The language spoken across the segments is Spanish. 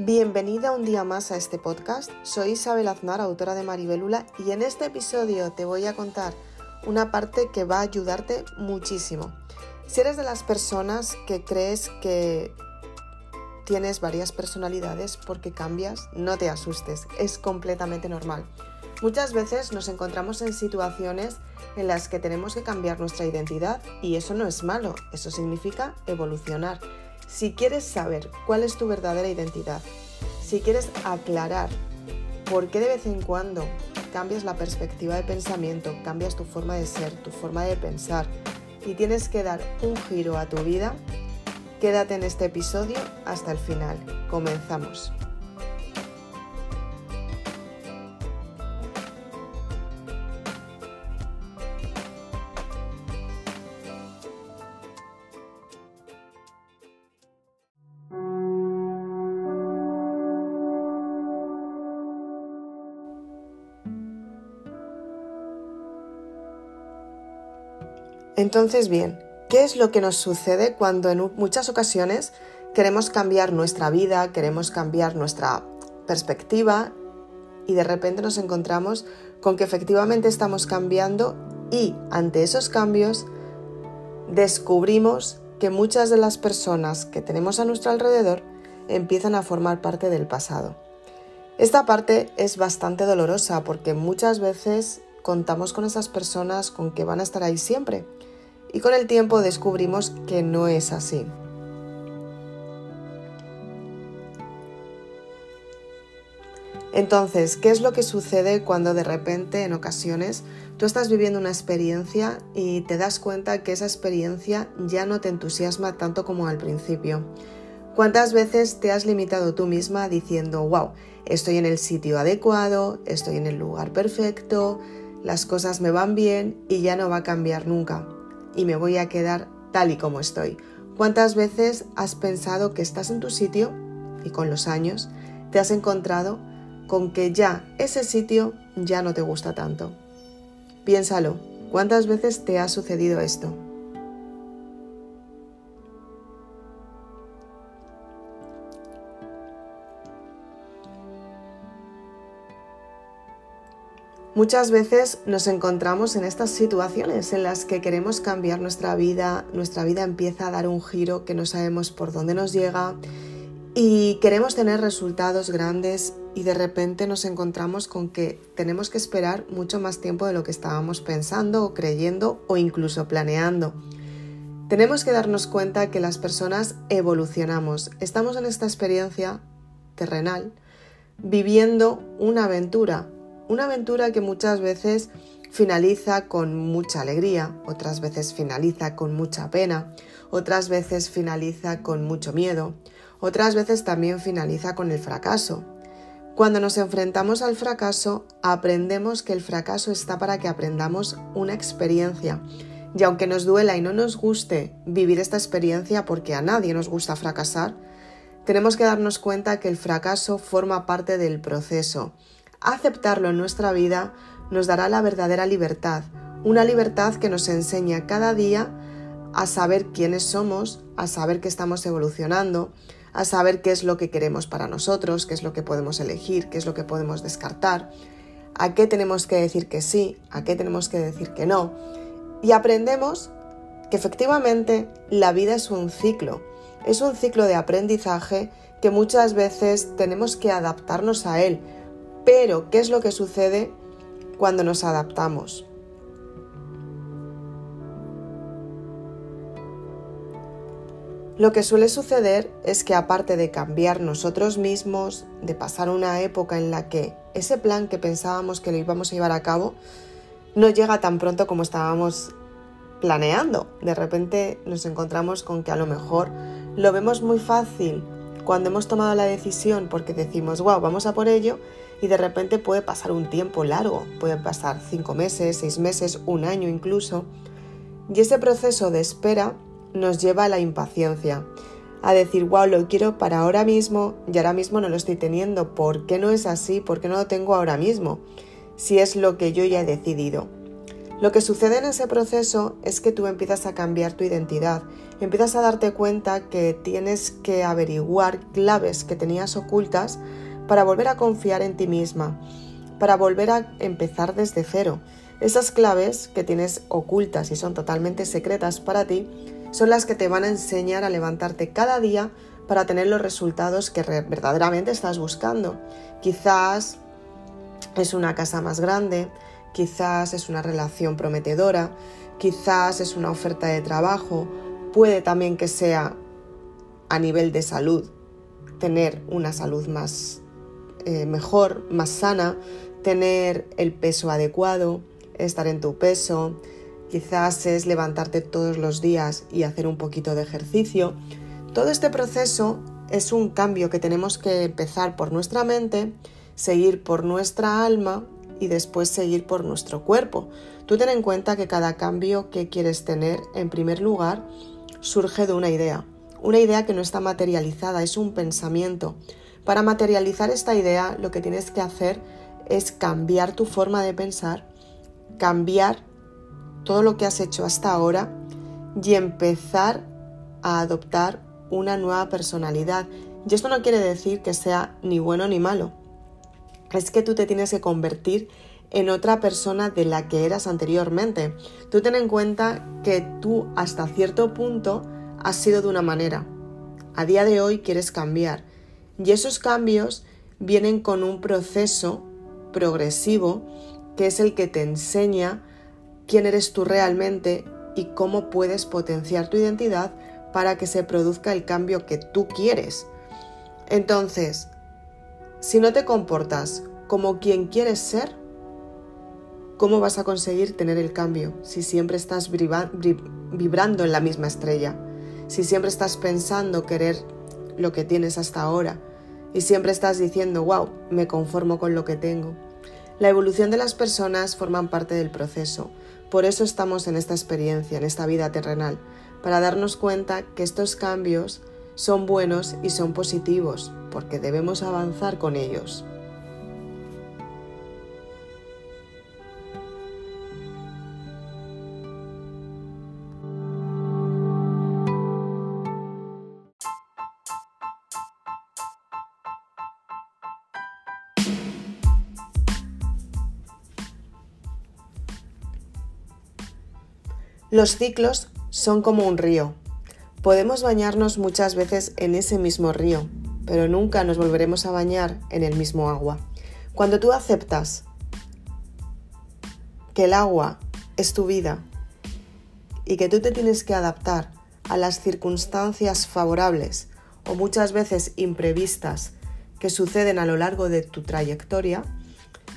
Bienvenida un día más a este podcast. Soy Isabel Aznar, autora de Maribelula, y en este episodio te voy a contar una parte que va a ayudarte muchísimo. Si eres de las personas que crees que tienes varias personalidades porque cambias, no te asustes, es completamente normal. Muchas veces nos encontramos en situaciones en las que tenemos que cambiar nuestra identidad y eso no es malo, eso significa evolucionar. Si quieres saber cuál es tu verdadera identidad, si quieres aclarar por qué de vez en cuando cambias la perspectiva de pensamiento, cambias tu forma de ser, tu forma de pensar y tienes que dar un giro a tu vida, quédate en este episodio hasta el final. Comenzamos. Entonces, bien, ¿qué es lo que nos sucede cuando en muchas ocasiones queremos cambiar nuestra vida, queremos cambiar nuestra perspectiva y de repente nos encontramos con que efectivamente estamos cambiando y ante esos cambios descubrimos que muchas de las personas que tenemos a nuestro alrededor empiezan a formar parte del pasado. Esta parte es bastante dolorosa porque muchas veces contamos con esas personas con que van a estar ahí siempre y con el tiempo descubrimos que no es así. Entonces, ¿qué es lo que sucede cuando de repente, en ocasiones, tú estás viviendo una experiencia y te das cuenta que esa experiencia ya no te entusiasma tanto como al principio? ¿Cuántas veces te has limitado tú misma diciendo, wow, estoy en el sitio adecuado, estoy en el lugar perfecto, las cosas me van bien y ya no va a cambiar nunca? Y me voy a quedar tal y como estoy. ¿Cuántas veces has pensado que estás en tu sitio y con los años te has encontrado con que ya ese sitio ya no te gusta tanto? Piénsalo, ¿cuántas veces te ha sucedido esto? Muchas veces nos encontramos en estas situaciones en las que queremos cambiar nuestra vida, nuestra vida empieza a dar un giro que no sabemos por dónde nos llega y queremos tener resultados grandes y de repente nos encontramos con que tenemos que esperar mucho más tiempo de lo que estábamos pensando o creyendo o incluso planeando. Tenemos que darnos cuenta que las personas evolucionamos, estamos en esta experiencia terrenal viviendo una aventura, una aventura que muchas veces finaliza con mucha alegría, otras veces finaliza con mucha pena, otras veces finaliza con mucho miedo, otras veces también finaliza con el fracaso. Cuando nos enfrentamos al fracaso, aprendemos que el fracaso está para que aprendamos una experiencia. Y aunque nos duela y no nos guste vivir esta experiencia porque a nadie nos gusta fracasar, tenemos que darnos cuenta que el fracaso forma parte del proceso Aceptarlo en nuestra vida nos dará la verdadera libertad, una libertad que nos enseña cada día a saber quiénes somos, a saber que estamos evolucionando, a saber qué es lo que queremos para nosotros, qué es lo que podemos elegir, qué es lo que podemos descartar, a qué tenemos que decir que sí, a qué tenemos que decir que no. Y aprendemos que efectivamente la vida es un ciclo, es un ciclo de aprendizaje que muchas veces tenemos que adaptarnos a él, pero, ¿qué es lo que sucede cuando nos adaptamos? Lo que suele suceder es que aparte de cambiar nosotros mismos, de pasar una época en la que ese plan que pensábamos que lo íbamos a llevar a cabo no llega tan pronto como estábamos planeando. De repente nos encontramos con que a lo mejor lo vemos muy fácil cuando hemos tomado la decisión porque decimos, wow, vamos a por ello, y de repente puede pasar un tiempo largo, puede pasar cinco meses, seis meses, un año incluso, y ese proceso de espera nos lleva a la impaciencia, a decir, wow, lo quiero para ahora mismo y ahora mismo no lo estoy teniendo, ¿por qué no es así? ¿Por qué no lo tengo ahora mismo? Si es lo que yo ya he decidido. Lo que sucede en ese proceso es que tú empiezas a cambiar tu identidad, empiezas a darte cuenta que tienes que averiguar claves que tenías ocultas para volver a confiar en ti misma, para volver a empezar desde cero. Esas claves que tienes ocultas y son totalmente secretas para ti son las que te van a enseñar a levantarte cada día para tener los resultados que verdaderamente estás buscando. Quizás es una casa más grande, quizás es una relación prometedora, quizás es una oferta de trabajo, puede también que sea a nivel de salud, tener una salud más eh, mejor, más sana, tener el peso adecuado, estar en tu peso, quizás es levantarte todos los días y hacer un poquito de ejercicio. Todo este proceso es un cambio que tenemos que empezar por nuestra mente, seguir por nuestra alma y después seguir por nuestro cuerpo. Tú ten en cuenta que cada cambio que quieres tener, en primer lugar, surge de una idea. Una idea que no está materializada, es un pensamiento. Para materializar esta idea, lo que tienes que hacer es cambiar tu forma de pensar, cambiar todo lo que has hecho hasta ahora y empezar a adoptar una nueva personalidad. Y esto no quiere decir que sea ni bueno ni malo es que tú te tienes que convertir en otra persona de la que eras anteriormente. Tú ten en cuenta que tú hasta cierto punto has sido de una manera. A día de hoy quieres cambiar. Y esos cambios vienen con un proceso progresivo que es el que te enseña quién eres tú realmente y cómo puedes potenciar tu identidad para que se produzca el cambio que tú quieres. Entonces, si no te comportas como quien quieres ser, ¿cómo vas a conseguir tener el cambio si siempre estás vibrando en la misma estrella? Si siempre estás pensando querer lo que tienes hasta ahora y siempre estás diciendo, wow, me conformo con lo que tengo. La evolución de las personas forman parte del proceso. Por eso estamos en esta experiencia, en esta vida terrenal, para darnos cuenta que estos cambios son buenos y son positivos, porque debemos avanzar con ellos. Los ciclos son como un río. Podemos bañarnos muchas veces en ese mismo río, pero nunca nos volveremos a bañar en el mismo agua. Cuando tú aceptas que el agua es tu vida y que tú te tienes que adaptar a las circunstancias favorables o muchas veces imprevistas que suceden a lo largo de tu trayectoria,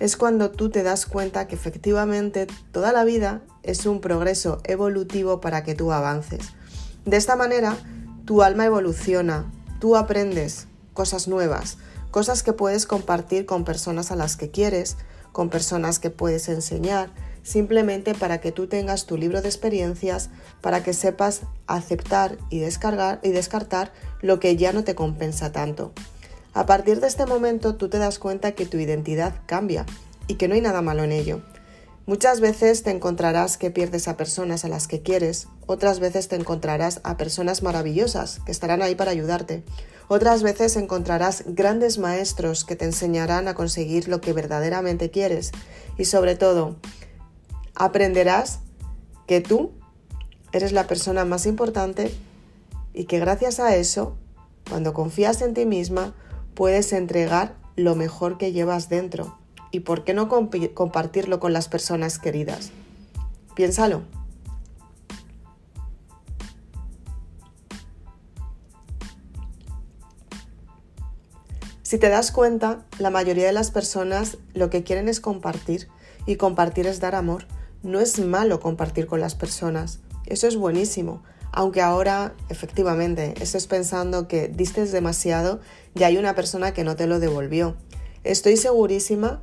es cuando tú te das cuenta que efectivamente toda la vida es un progreso evolutivo para que tú avances. De esta manera, tu alma evoluciona, tú aprendes, cosas nuevas, cosas que puedes compartir con personas a las que quieres, con personas que puedes enseñar, simplemente para que tú tengas tu libro de experiencias, para que sepas aceptar y descargar y descartar lo que ya no te compensa tanto. A partir de este momento tú te das cuenta que tu identidad cambia y que no hay nada malo en ello. Muchas veces te encontrarás que pierdes a personas a las que quieres, otras veces te encontrarás a personas maravillosas que estarán ahí para ayudarte, otras veces encontrarás grandes maestros que te enseñarán a conseguir lo que verdaderamente quieres y sobre todo aprenderás que tú eres la persona más importante y que gracias a eso, cuando confías en ti misma, puedes entregar lo mejor que llevas dentro y por qué no compartirlo con las personas queridas. Piénsalo. Si te das cuenta, la mayoría de las personas lo que quieren es compartir y compartir es dar amor. No es malo compartir con las personas, eso es buenísimo, aunque ahora efectivamente estés pensando que diste demasiado y hay una persona que no te lo devolvió. Estoy segurísima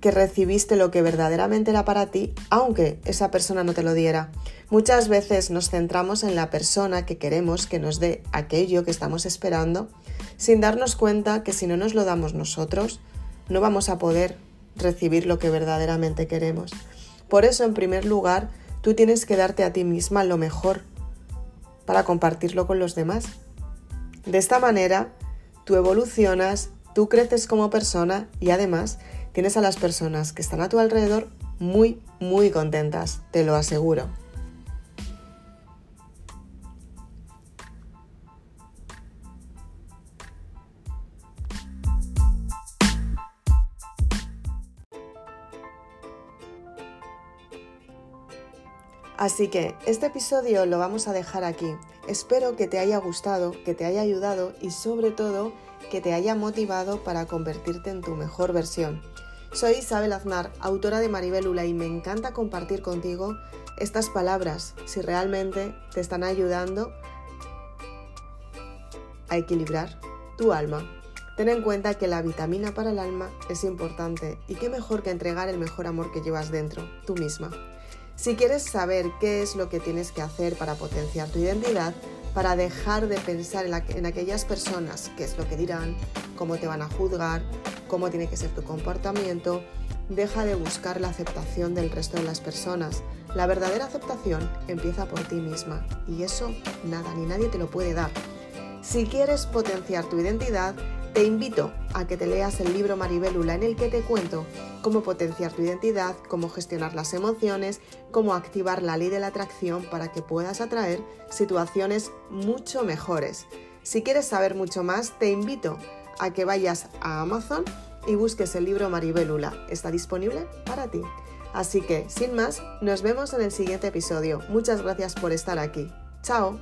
que recibiste lo que verdaderamente era para ti, aunque esa persona no te lo diera. Muchas veces nos centramos en la persona que queremos que nos dé aquello que estamos esperando, sin darnos cuenta que si no nos lo damos nosotros, no vamos a poder recibir lo que verdaderamente queremos. Por eso, en primer lugar, tú tienes que darte a ti misma lo mejor para compartirlo con los demás. De esta manera, tú evolucionas, tú creces como persona y además tienes a las personas que están a tu alrededor muy, muy contentas, te lo aseguro. Así que este episodio lo vamos a dejar aquí. Espero que te haya gustado, que te haya ayudado y sobre todo que te haya motivado para convertirte en tu mejor versión. Soy Isabel Aznar, autora de Maribelula y me encanta compartir contigo estas palabras si realmente te están ayudando a equilibrar tu alma. Ten en cuenta que la vitamina para el alma es importante y qué mejor que entregar el mejor amor que llevas dentro, tú misma. Si quieres saber qué es lo que tienes que hacer para potenciar tu identidad, para dejar de pensar en, aquellas personas, qué es lo que dirán, cómo te van a juzgar, cómo tiene que ser tu comportamiento, deja de buscar la aceptación del resto de las personas. La verdadera aceptación empieza por ti misma y eso nada ni nadie te lo puede dar. Si quieres potenciar tu identidad, te invito a que te leas el libro Maribelula en el que te cuento cómo potenciar tu identidad, cómo gestionar las emociones, cómo activar la ley de la atracción para que puedas atraer situaciones mucho mejores. Si quieres saber mucho más, te invito a que vayas a Amazon y busques el libro Maribelula. Está disponible para ti. Así que, sin más, nos vemos en el siguiente episodio. Muchas gracias por estar aquí. Chao.